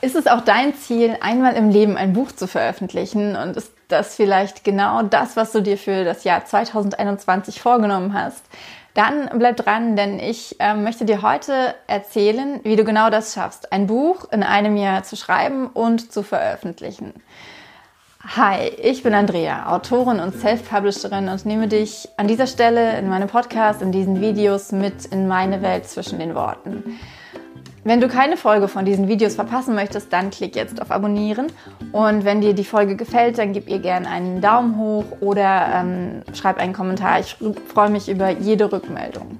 Ist es auch dein Ziel, einmal im Leben ein Buch zu veröffentlichen? Und ist das vielleicht genau das, was du dir für das Jahr 2021 vorgenommen hast? Dann bleib dran, denn ich äh, möchte dir heute erzählen, wie du genau das schaffst, ein Buch in einem Jahr zu schreiben und zu veröffentlichen. Hi, ich bin Andrea, Autorin und Self-Publisherin und nehme dich an dieser Stelle in meinem Podcast, in diesen Videos mit in meine Welt zwischen den Worten. Wenn du keine Folge von diesen Videos verpassen möchtest, dann klick jetzt auf Abonnieren. Und wenn dir die Folge gefällt, dann gib ihr gerne einen Daumen hoch oder ähm, schreib einen Kommentar. Ich freue mich über jede Rückmeldung.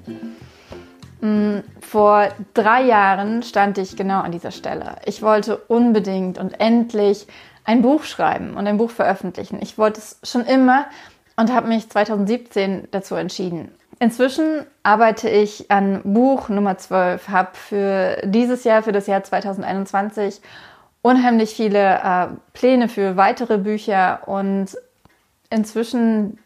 Mm, vor drei Jahren stand ich genau an dieser Stelle. Ich wollte unbedingt und endlich ein Buch schreiben und ein Buch veröffentlichen. Ich wollte es schon immer und habe mich 2017 dazu entschieden. Inzwischen arbeite ich an Buch Nummer 12, habe für dieses Jahr, für das Jahr 2021, unheimlich viele äh, Pläne für weitere Bücher und inzwischen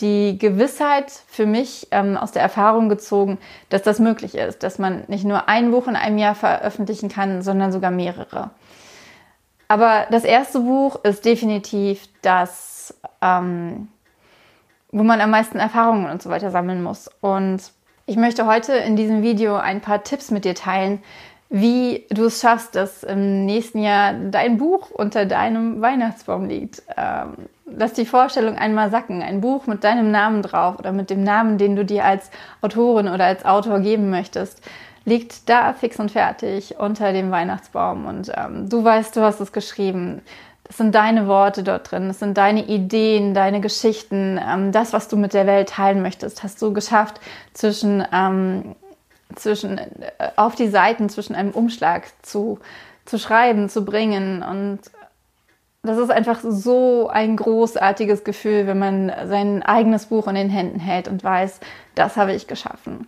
die Gewissheit für mich ähm, aus der Erfahrung gezogen, dass das möglich ist, dass man nicht nur ein Buch in einem Jahr veröffentlichen kann, sondern sogar mehrere. Aber das erste Buch ist definitiv das, ähm, wo man am meisten Erfahrungen und so weiter sammeln muss. Und ich möchte heute in diesem Video ein paar Tipps mit dir teilen, wie du es schaffst, dass im nächsten Jahr dein Buch unter deinem Weihnachtsbaum liegt. Ähm, lass die Vorstellung einmal sacken. Ein Buch mit deinem Namen drauf oder mit dem Namen, den du dir als Autorin oder als Autor geben möchtest, liegt da fix und fertig unter dem Weihnachtsbaum. Und ähm, du weißt, du hast es geschrieben. Das sind deine Worte dort drin, das sind deine Ideen, deine Geschichten, ähm, das, was du mit der Welt teilen möchtest, hast du geschafft zwischen, ähm, zwischen äh, auf die Seiten zwischen einem Umschlag zu, zu schreiben, zu bringen. Und das ist einfach so ein großartiges Gefühl, wenn man sein eigenes Buch in den Händen hält und weiß, das habe ich geschaffen.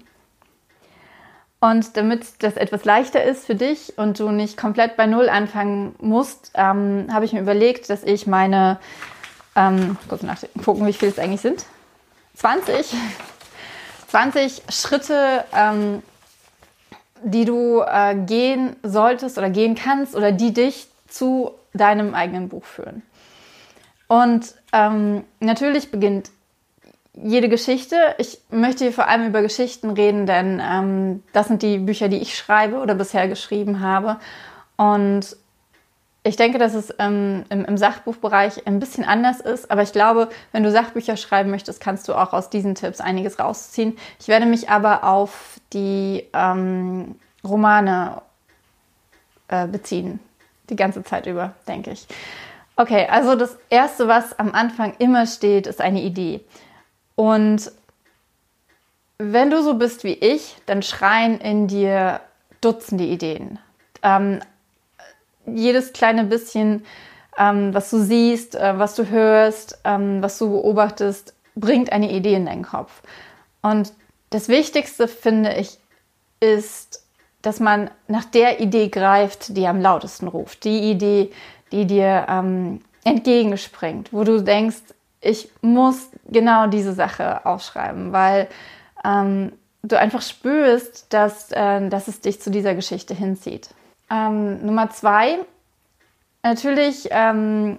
Und damit das etwas leichter ist für dich und du nicht komplett bei Null anfangen musst, ähm, habe ich mir überlegt, dass ich meine, ähm, kurz nachgucken, wie viele es eigentlich sind, 20, 20 Schritte, ähm, die du äh, gehen solltest oder gehen kannst oder die dich zu deinem eigenen Buch führen. Und ähm, natürlich beginnt jede Geschichte. Ich möchte hier vor allem über Geschichten reden, denn ähm, das sind die Bücher, die ich schreibe oder bisher geschrieben habe. Und ich denke, dass es ähm, im, im, Sachbuchbereich ein bisschen anders ist, aber ich glaube, wenn du Sachbücher schreiben möchtest, kannst du auch aus diesen Tipps einiges rausziehen. Ich werde mich aber auf die ähm, Romane äh, beziehen, die ganze Zeit über, denke ich. Okay, also das Erste, was am Anfang immer steht, ist eine Idee. Und wenn du so bist wie ich, dann schreien in dir Dutzende Ideen. Ähm, jedes kleine bisschen, ähm, was du siehst, äh, was du hörst, ähm, was du beobachtest, bringt eine Idee in deinen Kopf. Und das Wichtigste, finde ich, ist, dass man nach der Idee greift, die am lautesten ruft. Die Idee, die dir ähm, entgegenspringt, wo du denkst, ich muss genau diese Sache aufschreiben, weil ähm, du einfach spürst, dass, äh, dass es dich zu dieser Geschichte hinzieht. Ähm, Nummer zwei, natürlich ähm,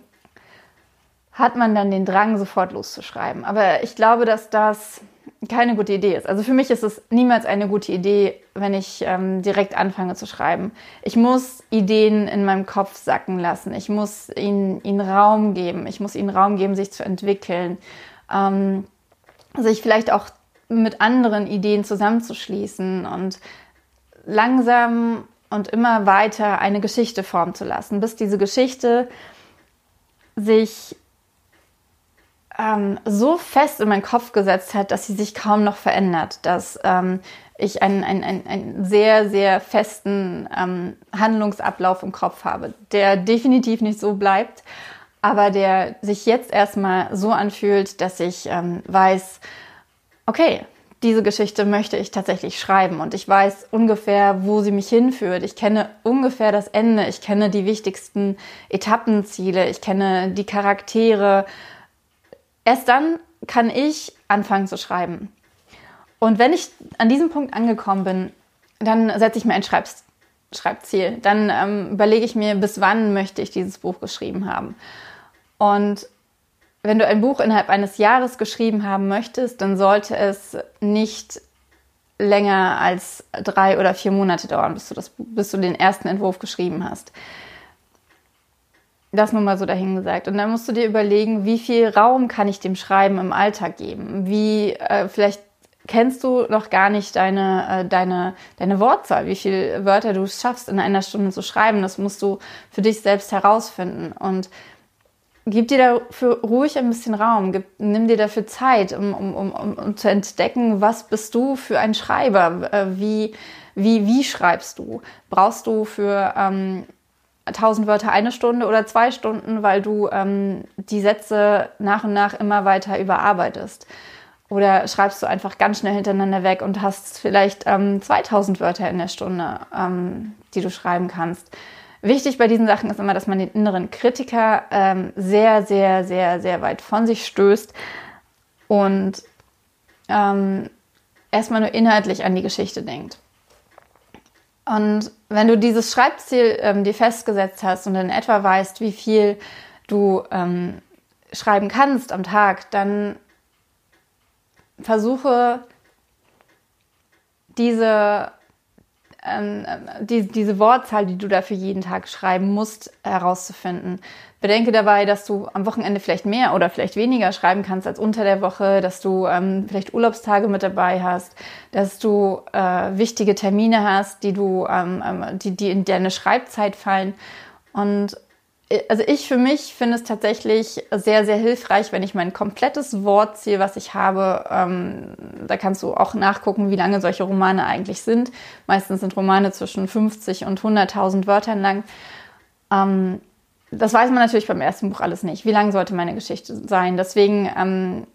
hat man dann den Drang, sofort loszuschreiben. Aber ich glaube, dass das keine gute Idee ist. Also für mich ist es niemals eine gute Idee, wenn ich ähm, direkt anfange zu schreiben. Ich muss Ideen in meinem Kopf sacken lassen. Ich muss ihnen, ihnen Raum geben. Ich muss ihnen Raum geben, sich zu entwickeln. Ähm, sich vielleicht auch mit anderen Ideen zusammenzuschließen und langsam und immer weiter eine Geschichte formen zu lassen, bis diese Geschichte sich ähm, so fest in meinen Kopf gesetzt hat, dass sie sich kaum noch verändert, dass ähm, ich einen, einen, einen, sehr, sehr festen ähm, Handlungsablauf im Kopf habe, der definitiv nicht so bleibt, aber der sich jetzt erstmal so anfühlt, dass ich ähm, weiß, okay, diese Geschichte möchte ich tatsächlich schreiben und ich weiß ungefähr, wo sie mich hinführt. Ich kenne ungefähr das Ende, ich kenne die wichtigsten Etappenziele, ich kenne die Charaktere, Erst dann kann ich anfangen zu schreiben. Und wenn ich an diesem Punkt angekommen bin, dann setze ich mir einen Schreibst Schreibziel. Dann ähm, überlege ich mir, bis wann möchte ich dieses Buch geschrieben haben. Und wenn du ein Buch innerhalb eines Jahres geschrieben haben möchtest, dann sollte es nicht länger als drei oder vier Monate dauern, bis du, das, bis du den ersten Entwurf geschrieben hast. Das nur mal so dahingesagt. Und dann musst du dir überlegen, wie viel Raum kann ich dem Schreiben im Alltag geben? Wie, äh, vielleicht kennst du noch gar nicht deine, äh, deine, deine Wortzahl, wie viele Wörter du schaffst, in einer Stunde zu schreiben. Das musst du für dich selbst herausfinden. Und gib dir dafür ruhig ein bisschen Raum, gib, nimm dir dafür Zeit, um, um, um, um zu entdecken, was bist du für ein Schreiber, äh, wie, wie, wie schreibst du? Brauchst du für ähm, 1000 Wörter eine Stunde oder zwei Stunden, weil du ähm, die Sätze nach und nach immer weiter überarbeitest? Oder schreibst du einfach ganz schnell hintereinander weg und hast vielleicht ähm, 2000 Wörter in der Stunde, ähm, die du schreiben kannst? Wichtig bei diesen Sachen ist immer, dass man den inneren Kritiker ähm, sehr, sehr, sehr, sehr weit von sich stößt und ähm, erstmal nur inhaltlich an die Geschichte denkt. Und wenn du dieses Schreibziel ähm, dir festgesetzt hast und in etwa weißt, wie viel du ähm, schreiben kannst am Tag, dann versuche diese, ähm, die, diese Wortzahl, die du dafür jeden Tag schreiben musst, herauszufinden. Bedenke dabei, dass du am Wochenende vielleicht mehr oder vielleicht weniger schreiben kannst als unter der Woche, dass du ähm, vielleicht Urlaubstage mit dabei hast, dass du äh, wichtige Termine hast, die du, ähm, ähm die, die in deine Schreibzeit fallen. Und äh, also ich für mich finde es tatsächlich sehr, sehr hilfreich, wenn ich mein komplettes Wortziel, was ich habe, ähm, da kannst du auch nachgucken, wie lange solche Romane eigentlich sind. Meistens sind Romane zwischen 50 und 100.000 Wörtern lang. Ähm, das weiß man natürlich beim ersten Buch alles nicht. Wie lang sollte meine Geschichte sein? Deswegen ähm,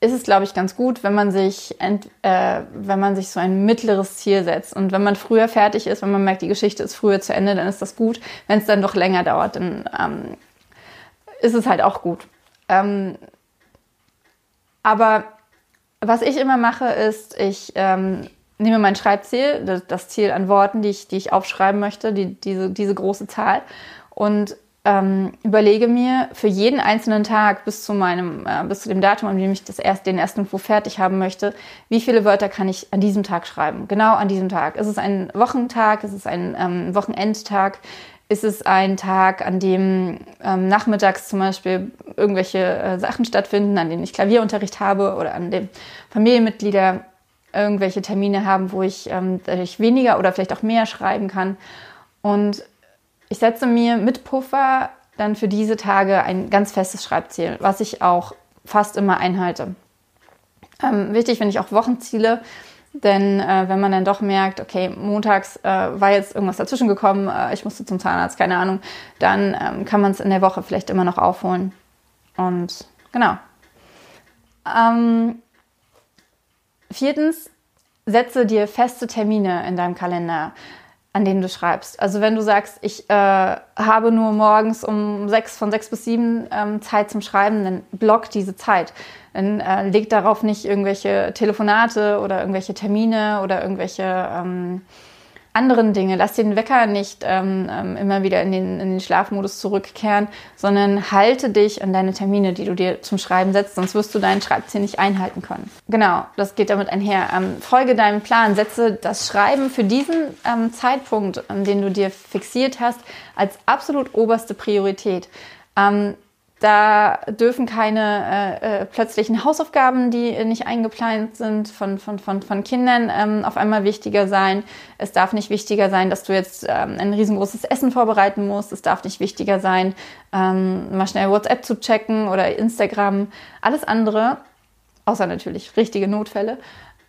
ist es, glaube ich, ganz gut, wenn man sich, äh, wenn man sich so ein mittleres Ziel setzt. Und wenn man früher fertig ist, wenn man merkt, die Geschichte ist früher zu Ende, dann ist das gut. Wenn es dann doch länger dauert, dann ähm, ist es halt auch gut. Ähm, aber was ich immer mache, ist, ich ähm, nehme mein Schreibziel, das, das, Ziel an Worten, die ich, die ich aufschreiben möchte, die, diese, diese große Zahl, und ähm, überlege mir für jeden einzelnen Tag bis zu meinem, äh, bis zu dem Datum, an dem ich das erst, den ersten Entwurf fertig haben möchte, wie viele Wörter kann ich an diesem Tag schreiben? Genau an diesem Tag. Ist es ein Wochentag? Ist es ein ähm, Wochenendtag? Ist es ein Tag, an dem ähm, nachmittags zum Beispiel irgendwelche äh, Sachen stattfinden, an denen ich Klavierunterricht habe oder an dem Familienmitglieder irgendwelche Termine haben, wo ich ähm, weniger oder vielleicht auch mehr schreiben kann? Und ich setze mir mit Puffer dann für diese Tage ein ganz festes Schreibziel, was ich auch fast immer einhalte. Ähm, wichtig finde ich auch Wochenziele, denn äh, wenn man dann doch merkt, okay, montags äh, war jetzt irgendwas dazwischen gekommen, äh, ich musste zum Zahnarzt, keine Ahnung, dann ähm, kann man es in der Woche vielleicht immer noch aufholen. Und genau. Ähm, viertens, setze dir feste Termine in deinem Kalender an denen du schreibst. Also wenn du sagst, ich äh, habe nur morgens um sechs, von sechs bis sieben ähm, Zeit zum Schreiben, dann block diese Zeit. Dann äh, leg darauf nicht irgendwelche Telefonate oder irgendwelche Termine oder irgendwelche ähm, anderen Dinge. Lass den Wecker nicht ähm, ähm, immer wieder in den, in den Schlafmodus zurückkehren, sondern halte dich an deine Termine, die du dir zum Schreiben setzt, sonst wirst du deinen Schreibziel nicht einhalten können. Genau, das geht damit einher. Ähm, folge deinem Plan, setze das Schreiben für diesen ähm, Zeitpunkt, den du dir fixiert hast, als absolut oberste Priorität. Ähm, da dürfen keine äh, äh, plötzlichen Hausaufgaben, die nicht eingeplant sind, von, von, von, von Kindern ähm, auf einmal wichtiger sein. Es darf nicht wichtiger sein, dass du jetzt ähm, ein riesengroßes Essen vorbereiten musst. Es darf nicht wichtiger sein, ähm, mal schnell WhatsApp zu checken oder Instagram. Alles andere, außer natürlich richtige Notfälle,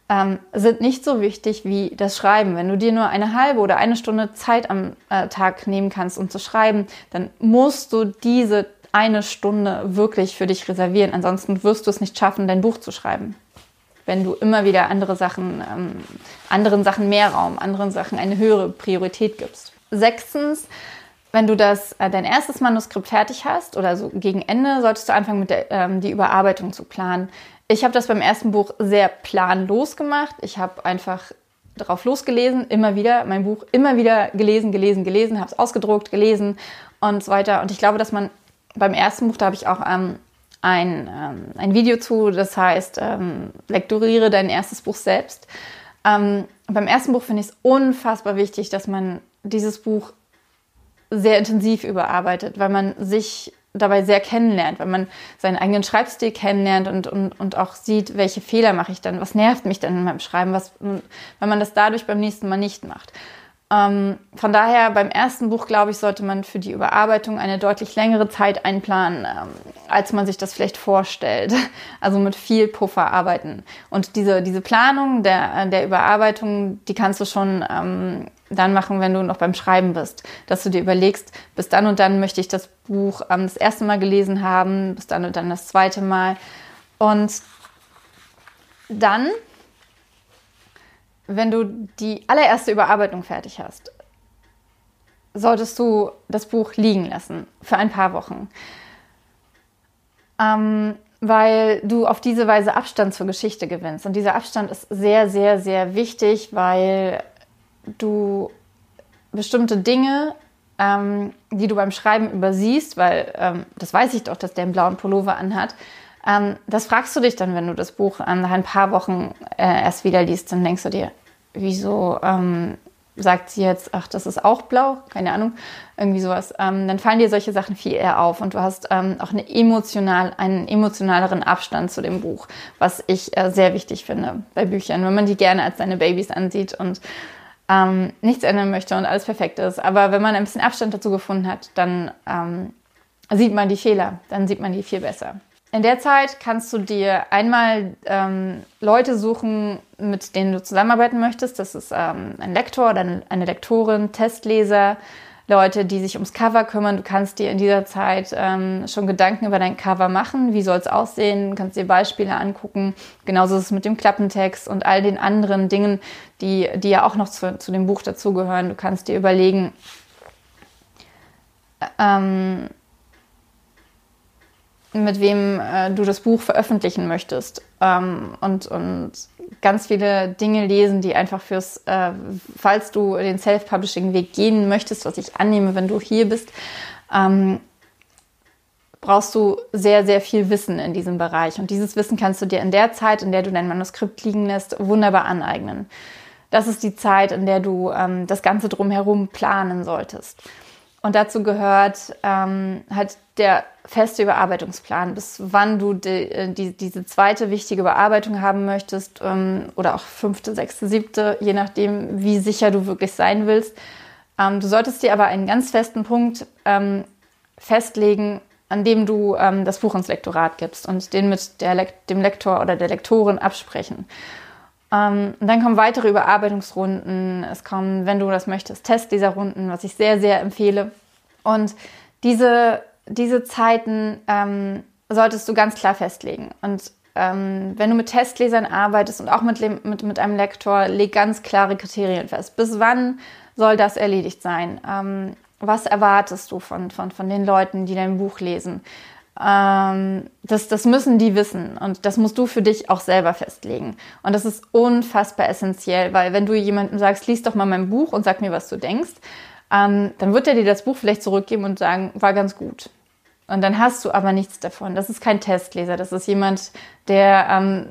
ähm, sind nicht so wichtig wie das Schreiben. Wenn du dir nur eine halbe oder eine Stunde Zeit am äh, Tag nehmen kannst, um zu schreiben, dann musst du diese eine Stunde wirklich für dich reservieren. Ansonsten wirst du es nicht schaffen, dein Buch zu schreiben. Wenn du immer wieder andere Sachen, ähm, anderen Sachen mehr Raum, anderen Sachen eine höhere Priorität gibst. Sechstens, wenn du das, äh, dein erstes Manuskript fertig hast oder so gegen Ende, solltest du anfangen, mit der, ähm, die Überarbeitung zu planen. Ich habe das beim ersten Buch sehr planlos gemacht. Ich habe einfach drauf losgelesen, immer wieder mein Buch immer wieder gelesen, gelesen, gelesen, habe es ausgedruckt, gelesen und so weiter. Und ich glaube, dass man beim ersten Buch, da habe ich auch ähm, ein, ähm, ein Video zu, das heißt, ähm, lektoriere dein erstes Buch selbst. Ähm, beim ersten Buch finde ich es unfassbar wichtig, dass man dieses Buch sehr intensiv überarbeitet, weil man sich dabei sehr kennenlernt, weil man seinen eigenen Schreibstil kennenlernt und, und, und auch sieht, welche Fehler mache ich dann, was nervt mich dann in meinem Schreiben, was, wenn man das dadurch beim nächsten Mal nicht macht. Ähm, von daher beim ersten Buch, glaube ich, sollte man für die Überarbeitung eine deutlich längere Zeit einplanen, ähm, als man sich das vielleicht vorstellt. Also mit viel Puffer arbeiten. Und diese, diese Planung der, der Überarbeitung, die kannst du schon ähm, dann machen, wenn du noch beim Schreiben bist. Dass du dir überlegst, bis dann und dann möchte ich das Buch ähm, das erste Mal gelesen haben, bis dann und dann das zweite Mal. Und dann wenn du die allererste Überarbeitung fertig hast, solltest du das Buch liegen lassen für ein paar Wochen. Ähm, weil du auf diese Weise Abstand zur Geschichte gewinnst. Und dieser Abstand ist sehr, sehr, sehr wichtig, weil du bestimmte Dinge, ähm, die du beim Schreiben übersiehst, weil ähm, das weiß ich doch, dass der einen blauen Pullover anhat, ähm, das fragst du dich dann, wenn du das Buch nach ein paar Wochen äh, erst wieder liest, dann denkst du dir, wieso ähm, sagt sie jetzt, ach, das ist auch blau, keine Ahnung, irgendwie sowas, ähm, dann fallen dir solche Sachen viel eher auf und du hast ähm, auch eine emotional, einen emotionaleren Abstand zu dem Buch, was ich äh, sehr wichtig finde bei Büchern, wenn man die gerne als seine Babys ansieht und ähm, nichts ändern möchte und alles perfekt ist. Aber wenn man ein bisschen Abstand dazu gefunden hat, dann ähm, sieht man die Fehler, dann sieht man die viel besser. In der Zeit kannst du dir einmal ähm, Leute suchen, mit denen du zusammenarbeiten möchtest. Das ist ähm, ein Lektor oder eine Lektorin, Testleser, Leute, die sich ums Cover kümmern. Du kannst dir in dieser Zeit ähm, schon Gedanken über dein Cover machen. Wie soll es aussehen? Du kannst dir Beispiele angucken. Genauso ist es mit dem Klappentext und all den anderen Dingen, die, die ja auch noch zu, zu dem Buch dazugehören. Du kannst dir überlegen, ähm, mit wem äh, du das Buch veröffentlichen möchtest ähm, und, und ganz viele Dinge lesen, die einfach fürs, äh, falls du den Self-Publishing-Weg gehen möchtest, was ich annehme, wenn du hier bist, ähm, brauchst du sehr, sehr viel Wissen in diesem Bereich. Und dieses Wissen kannst du dir in der Zeit, in der du dein Manuskript liegen lässt, wunderbar aneignen. Das ist die Zeit, in der du ähm, das Ganze drumherum planen solltest. Und dazu gehört ähm, halt der feste Überarbeitungsplan, bis wann du die, äh, die, diese zweite wichtige Bearbeitung haben möchtest ähm, oder auch fünfte, sechste, siebte, je nachdem, wie sicher du wirklich sein willst. Ähm, du solltest dir aber einen ganz festen Punkt ähm, festlegen, an dem du ähm, das Buch ins Lektorat gibst und den mit der dem Lektor oder der Lektorin absprechen. Ähm, und dann kommen weitere Überarbeitungsrunden. Es kommen, wenn du das möchtest, Test dieser Runden, was ich sehr, sehr empfehle. Und diese, diese Zeiten ähm, solltest du ganz klar festlegen. Und ähm, wenn du mit Testlesern arbeitest und auch mit, mit, mit einem Lektor, leg ganz klare Kriterien fest. Bis wann soll das erledigt sein? Ähm, was erwartest du von, von, von den Leuten, die dein Buch lesen? Ähm, das, das müssen die wissen und das musst du für dich auch selber festlegen. Und das ist unfassbar essentiell, weil wenn du jemandem sagst, lies doch mal mein Buch und sag mir, was du denkst, ähm, dann wird er dir das Buch vielleicht zurückgeben und sagen, war ganz gut. Und dann hast du aber nichts davon. Das ist kein Testleser, das ist jemand, der, ähm,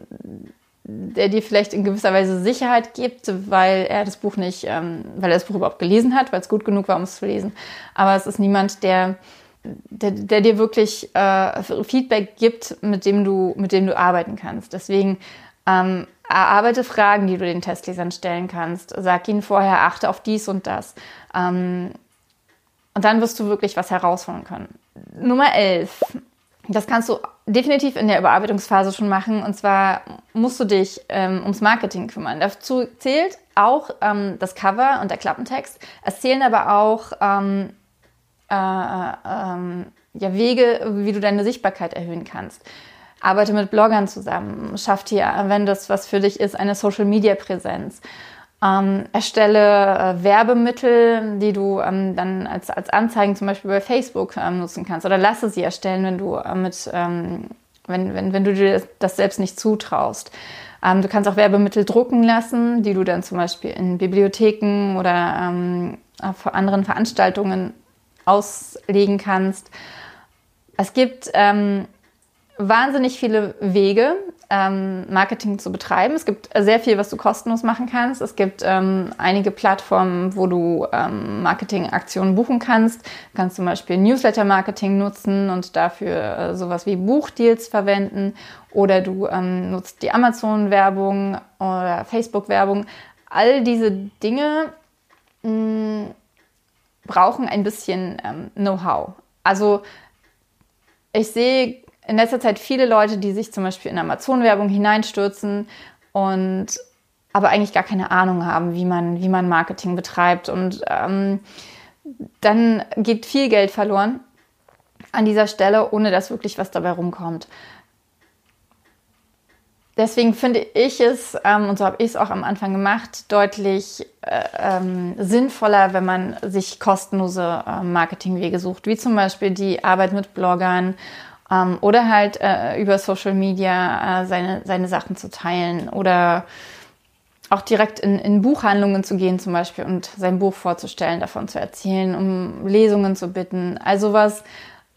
der dir vielleicht in gewisser Weise Sicherheit gibt, weil er das Buch nicht, ähm, weil er das Buch überhaupt gelesen hat, weil es gut genug war, um es zu lesen. Aber es ist niemand, der der, der dir wirklich äh, Feedback gibt, mit dem du, mit dem du arbeiten kannst. Deswegen ähm, erarbeite Fragen, die du den Testlesern stellen kannst. Sag ihnen vorher, achte auf dies und das. Ähm, und dann wirst du wirklich was herausholen können. Nummer 11. Das kannst du definitiv in der Überarbeitungsphase schon machen. Und zwar musst du dich ähm, ums Marketing kümmern. Dazu zählt auch ähm, das Cover und der Klappentext. Es zählen aber auch ähm, äh, ähm, ja, Wege, wie du deine Sichtbarkeit erhöhen kannst. Arbeite mit Bloggern zusammen, schaff dir, wenn das was für dich ist, eine Social-Media-Präsenz. Ähm, erstelle äh, Werbemittel, die du ähm, dann als, als Anzeigen zum Beispiel bei Facebook ähm, nutzen kannst oder lasse sie erstellen, wenn du äh, mit, ähm, wenn, wenn, wenn du dir das selbst nicht zutraust. Ähm, du kannst auch Werbemittel drucken lassen, die du dann zum Beispiel in Bibliotheken oder ähm, anderen Veranstaltungen auslegen kannst. Es gibt ähm, wahnsinnig viele Wege, ähm, Marketing zu betreiben. Es gibt sehr viel, was du kostenlos machen kannst. Es gibt ähm, einige Plattformen, wo du ähm, Marketingaktionen buchen kannst. Du kannst zum Beispiel Newsletter-Marketing nutzen und dafür äh, sowas wie Buchdeals verwenden. Oder du ähm, nutzt die Amazon-Werbung oder Facebook-Werbung. All diese Dinge mh, mm, brauchen ein bisschen ähm, Know-how. Also ich sehe in letzter Zeit viele Leute, die sich zum Beispiel in Amazon-Werbung hineinstürzen und aber eigentlich gar keine Ahnung haben, wie man, wie man Marketing betreibt. Und ähm, dann geht viel Geld verloren an dieser Stelle, ohne dass wirklich was dabei rumkommt. Deswegen finde ich es, ähm, und so habe ich es auch am Anfang gemacht, deutlich äh, ähm, sinnvoller, wenn man sich kostenlose äh, Marketingwege sucht, wie zum Beispiel die Arbeit mit Bloggern ähm, oder halt äh, über Social Media äh, seine, seine Sachen zu teilen oder auch direkt in, in Buchhandlungen zu gehen zum Beispiel und sein Buch vorzustellen, davon zu erzählen, um Lesungen zu bitten. Also was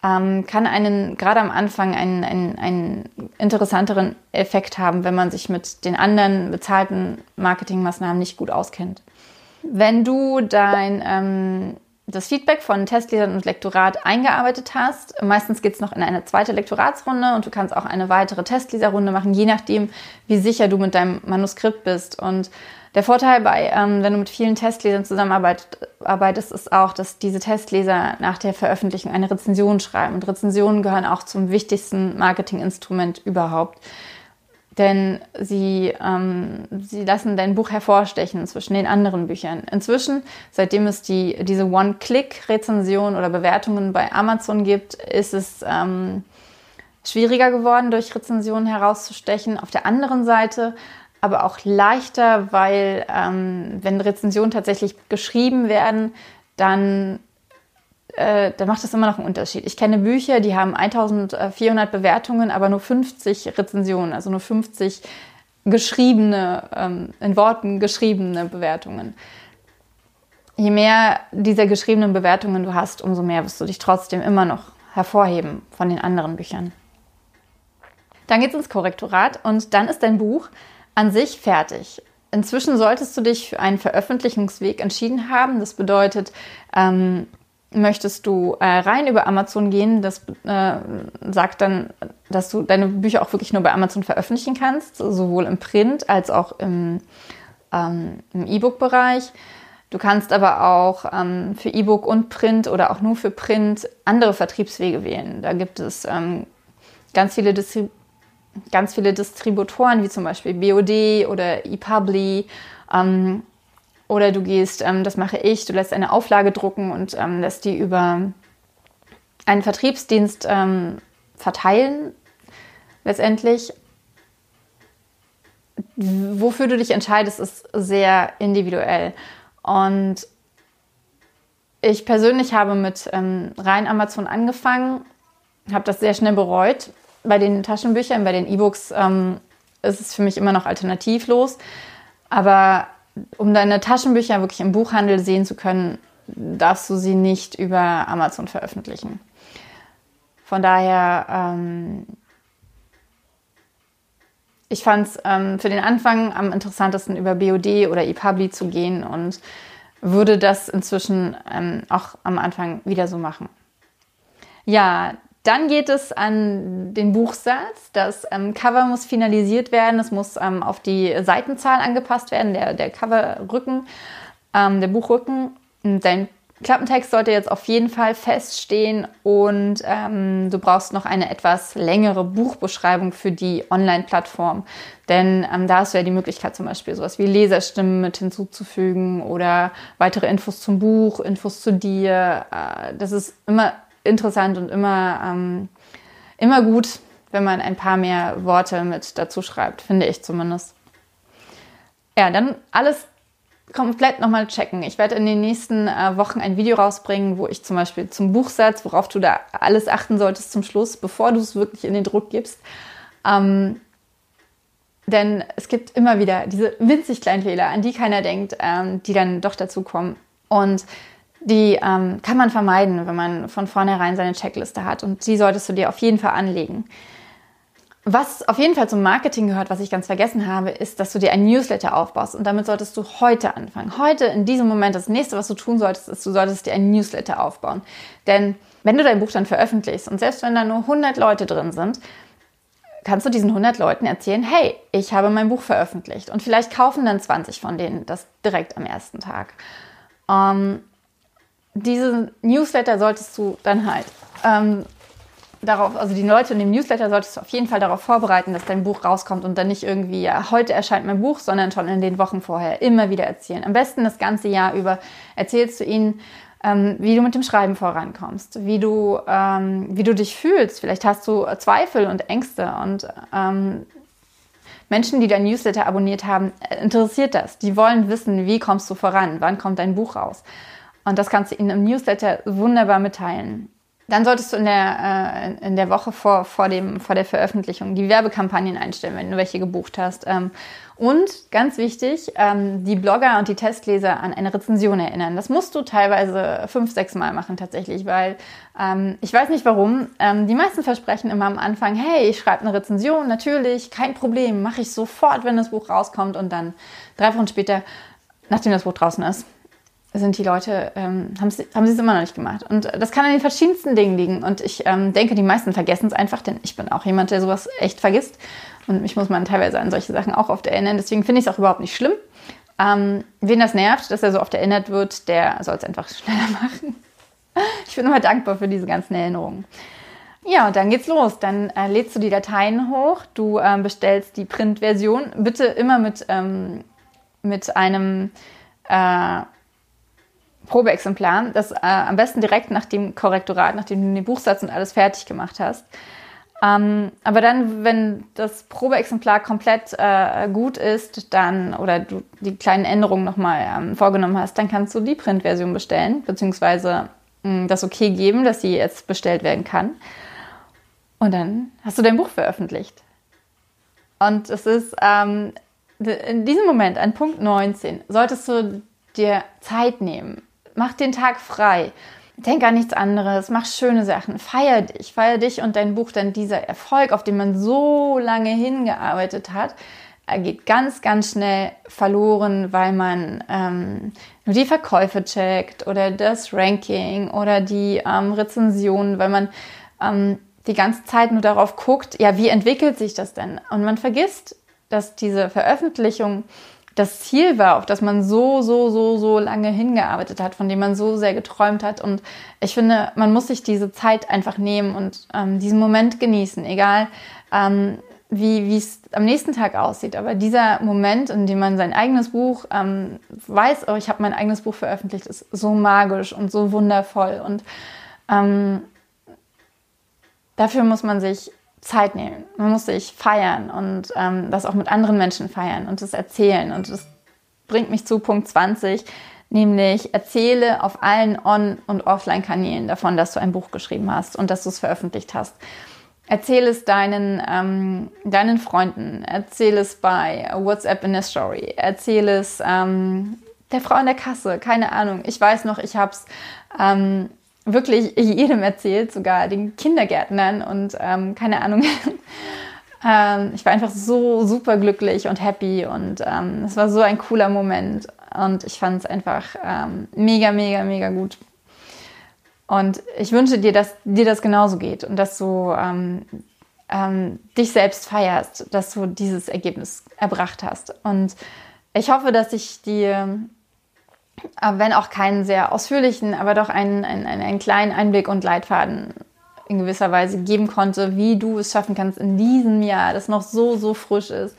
ähm, kann einen gerade am Anfang einen, einen, einen interessanteren Effekt haben, wenn man sich mit den anderen bezahlten Marketingmaßnahmen nicht gut auskennt. Wenn du dein ähm, das Feedback von Testlesern und Lektorat eingearbeitet hast. Meistens geht es noch in eine zweite Lektoratsrunde und du kannst auch eine weitere Testleserrunde machen, je nachdem, wie sicher du mit deinem Manuskript bist. Und der Vorteil bei, ähm, wenn du mit vielen Testlesern zusammenarbeitest, ist auch, dass diese Testleser nach der Veröffentlichung eine Rezension schreiben. Und Rezensionen gehören auch zum wichtigsten Marketinginstrument überhaupt denn sie, ähm, sie lassen dein Buch hervorstechen zwischen den anderen Büchern. Inzwischen, seitdem es die, diese One-Click-Rezension oder Bewertungen bei Amazon gibt, ist es ähm, schwieriger geworden, durch Rezensionen herauszustechen. Auf der anderen Seite aber auch leichter, weil ähm, wenn Rezensionen tatsächlich geschrieben werden, dann äh, dann macht das immer noch einen Unterschied. Ich kenne Bücher, die haben 1400 Bewertungen, aber nur 50 Rezensionen, also nur 50 geschriebene, ähm, in Worten geschriebene Bewertungen. Je mehr dieser geschriebenen Bewertungen du hast, umso mehr wirst du dich trotzdem immer noch hervorheben von den anderen Büchern. Dann geht es ins Korrektorat und dann ist dein Buch an sich fertig. Inzwischen solltest du dich für einen Veröffentlichungsweg entschieden haben. Das bedeutet, ähm, möchtest du äh, rein über Amazon gehen, das äh, sagt dann, dass du deine Bücher auch wirklich nur bei Amazon veröffentlichen kannst, sowohl im Print als auch im, ähm, im E-Book-Bereich. Du kannst aber auch ähm, für E-Book und Print oder auch nur für Print andere Vertriebswege wählen. Da gibt es ähm, ganz viele Distrib ganz viele Distributoren, wie zum Beispiel BOD oder ePubli. Ähm, oder du gehst, ähm, das mache ich, du lässt eine Auflage drucken und ähm, lässt die über einen Vertriebsdienst ähm, verteilen. Letztendlich, wofür du dich entscheidest, ist sehr individuell. Und ich persönlich habe mit ähm, rein Amazon angefangen, habe das sehr schnell bereut. Bei den Taschenbüchern, bei den E-Books ähm, ist es für mich immer noch alternativlos. Aber um deine Taschenbücher wirklich im Buchhandel sehen zu können, darfst du sie nicht über Amazon veröffentlichen. Von daher, ähm, ich fand es ähm, für den Anfang am interessantesten, über BOD oder ePubli zu gehen und würde das inzwischen ähm, auch am Anfang wieder so machen. Ja, dann geht es an den Buchsatz. Das ähm, Cover muss finalisiert werden. Es muss ähm, auf die Seitenzahl angepasst werden, der, der Coverrücken, ähm, der Buchrücken. Dein Klappentext sollte jetzt auf jeden Fall feststehen und ähm, du brauchst noch eine etwas längere Buchbeschreibung für die Online-Plattform. Denn ähm, da hast du ja die Möglichkeit, zum Beispiel sowas wie Leserstimmen mit hinzuzufügen oder weitere Infos zum Buch, Infos zu dir. Äh, das ist immer interessant und immer, ähm, immer gut, wenn man ein paar mehr Worte mit dazu schreibt, finde ich zumindest. Ja, dann alles komplett nochmal checken. Ich werde in den nächsten äh, Wochen ein Video rausbringen, wo ich zum Beispiel zum Buchsatz, worauf du da alles achten solltest zum Schluss, bevor du es wirklich in den Druck gibst, ähm, Denn es gibt immer wieder diese winzig kleinen Fehler, an die keiner denkt, ähm, die dann doch dazu kommen. Und die ähm, kann man vermeiden, wenn man von vornherein seine Checkliste hat. Und die solltest du dir auf jeden Fall anlegen. Was auf jeden Fall zum Marketing gehört, was ich ganz vergessen habe, ist, dass du dir ein Newsletter aufbaust. Und damit solltest du heute anfangen. Heute, in diesem Moment, das nächste, was du tun solltest, ist, du solltest dir ein Newsletter aufbauen. Denn wenn du dein Buch dann veröffentlichst und selbst wenn da nur 100 Leute drin sind, kannst du diesen 100 Leuten erzählen, hey, ich habe mein Buch veröffentlicht. Und vielleicht kaufen dann 20 von denen das direkt am ersten Tag. Ähm, diese Newsletter solltest du dann halt ähm, darauf, also die Leute in dem Newsletter solltest du auf jeden Fall darauf vorbereiten, dass dein Buch rauskommt und dann nicht irgendwie, ja, heute erscheint mein Buch, sondern schon in den Wochen vorher immer wieder erzählen. Am besten das ganze Jahr über erzählst du ihnen, ähm, wie du mit dem Schreiben vorankommst, wie du, ähm, wie du dich fühlst. Vielleicht hast du Zweifel und Ängste und ähm, Menschen, die dein Newsletter abonniert haben, interessiert das. Die wollen wissen, wie kommst du voran, wann kommt dein Buch raus. Und das kannst du ihnen im Newsletter wunderbar mitteilen. Dann solltest du in der, äh, in der Woche vor, vor, dem, vor der Veröffentlichung die Werbekampagnen einstellen, wenn du welche gebucht hast. Ähm, und ganz wichtig, ähm, die Blogger und die Testleser an eine Rezension erinnern. Das musst du teilweise fünf, sechs Mal machen tatsächlich, weil ähm, ich weiß nicht warum. Ähm, die meisten versprechen immer am Anfang, hey, ich schreibe eine Rezension, natürlich, kein Problem, mache ich sofort, wenn das Buch rauskommt. Und dann drei Wochen später, nachdem das Buch draußen ist, sind die Leute, ähm, haben sie haben es immer noch nicht gemacht. Und das kann an den verschiedensten Dingen liegen. Und ich ähm, denke, die meisten vergessen es einfach, denn ich bin auch jemand, der sowas echt vergisst. Und mich muss man teilweise an solche Sachen auch oft erinnern. Deswegen finde ich es auch überhaupt nicht schlimm. Ähm, wen das nervt, dass er so oft erinnert wird, der soll es einfach schneller machen. Ich bin immer dankbar für diese ganzen Erinnerungen. Ja, und dann geht's los. Dann äh, lädst du die Dateien hoch, du ähm, bestellst die Printversion. Bitte immer mit, ähm, mit einem äh, Probeexemplar, das äh, am besten direkt nach dem Korrektorat, nachdem du den Buchsatz und alles fertig gemacht hast. Ähm, aber dann, wenn das Probeexemplar komplett äh, gut ist, dann oder du die kleinen Änderungen nochmal ähm, vorgenommen hast, dann kannst du die Printversion bestellen, beziehungsweise mh, das okay geben, dass sie jetzt bestellt werden kann. Und dann hast du dein Buch veröffentlicht. Und es ist ähm, in diesem Moment, an Punkt 19, solltest du dir Zeit nehmen, Mach den Tag frei. Denk an nichts anderes, mach schöne Sachen, feier dich, feier dich und dein Buch, denn dieser Erfolg, auf den man so lange hingearbeitet hat, geht ganz, ganz schnell verloren, weil man ähm, nur die Verkäufe checkt oder das Ranking oder die ähm, Rezensionen, weil man ähm, die ganze Zeit nur darauf guckt, ja, wie entwickelt sich das denn? Und man vergisst, dass diese Veröffentlichung das Ziel war, auf das man so, so, so, so lange hingearbeitet hat, von dem man so sehr geträumt hat. Und ich finde, man muss sich diese Zeit einfach nehmen und ähm, diesen Moment genießen, egal ähm, wie es am nächsten Tag aussieht. Aber dieser Moment, in dem man sein eigenes Buch ähm, weiß, oh, ich habe mein eigenes Buch veröffentlicht, ist so magisch und so wundervoll. Und ähm, dafür muss man sich Zeit nehmen. Man muss sich feiern und ähm, das auch mit anderen Menschen feiern und das erzählen. Und das bringt mich zu Punkt 20, nämlich erzähle auf allen On- und Offline-Kanälen davon, dass du ein Buch geschrieben hast und dass du es veröffentlicht hast. Erzähle es deinen, ähm, deinen Freunden, erzähle es bei WhatsApp in der Story, erzähle es ähm, der Frau in der Kasse, keine Ahnung. Ich weiß noch, ich habe es ähm, wirklich jedem erzählt, sogar den Kindergärtnern und ähm, keine Ahnung. ähm, ich war einfach so super glücklich und happy und ähm, es war so ein cooler Moment und ich fand es einfach ähm, mega, mega, mega gut. Und ich wünsche dir, dass dir das genauso geht und dass du ähm, ähm, dich selbst feierst, dass du dieses Ergebnis erbracht hast. Und ich hoffe, dass ich dir wenn auch keinen sehr ausführlichen, aber doch einen, einen, einen kleinen Einblick und Leitfaden in gewisser Weise geben konnte, wie du es schaffen kannst, in diesem Jahr, das noch so, so frisch ist,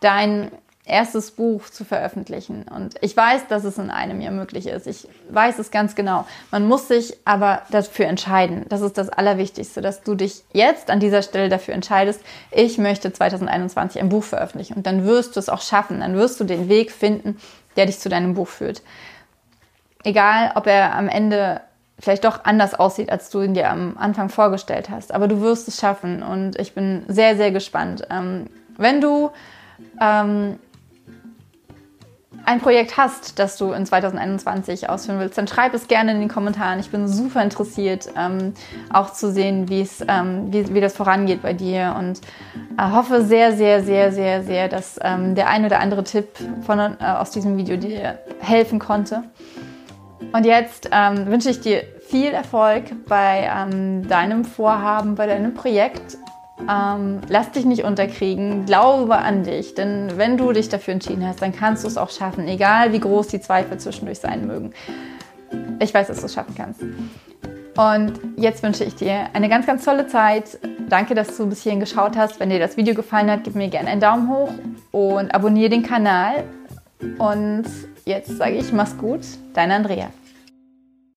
dein erstes Buch zu veröffentlichen. Und ich weiß, dass es in einem Jahr möglich ist. Ich weiß es ganz genau. Man muss sich aber dafür entscheiden. Das ist das Allerwichtigste, dass du dich jetzt an dieser Stelle dafür entscheidest, ich möchte 2021 ein Buch veröffentlichen. Und dann wirst du es auch schaffen. Dann wirst du den Weg finden, der dich zu deinem Buch führt. Egal, ob er am Ende vielleicht doch anders aussieht, als du ihn dir am Anfang vorgestellt hast. Aber du wirst es schaffen und ich bin sehr, sehr gespannt. Ähm, wenn du ähm, ein Projekt hast, das du in 2021 ausführen willst, dann schreib es gerne in den Kommentaren. Ich bin super interessiert, ähm, auch zu sehen, ähm, wie, wie das vorangeht bei dir und äh, hoffe sehr, sehr, sehr, sehr, sehr, dass ähm, der ein oder andere Tipp von, äh, aus diesem Video dir helfen konnte. Und jetzt ähm, wünsche ich dir viel Erfolg bei ähm, deinem Vorhaben, bei deinem Projekt ähm, lass dich nicht unterkriegen, glaube an dich, denn wenn du dich dafür entschieden hast, dann kannst du es auch schaffen, egal wie groß die Zweifel zwischendurch sein mögen. Ich weiß, dass du es schaffen kannst. Und jetzt wünsche ich dir eine ganz, ganz tolle Zeit. Danke, dass du bis hierhin geschaut hast. Wenn dir das Video gefallen hat, gib mir gerne einen Daumen hoch und abonniere den Kanal. Und jetzt sage ich, mach's gut, deine Andrea.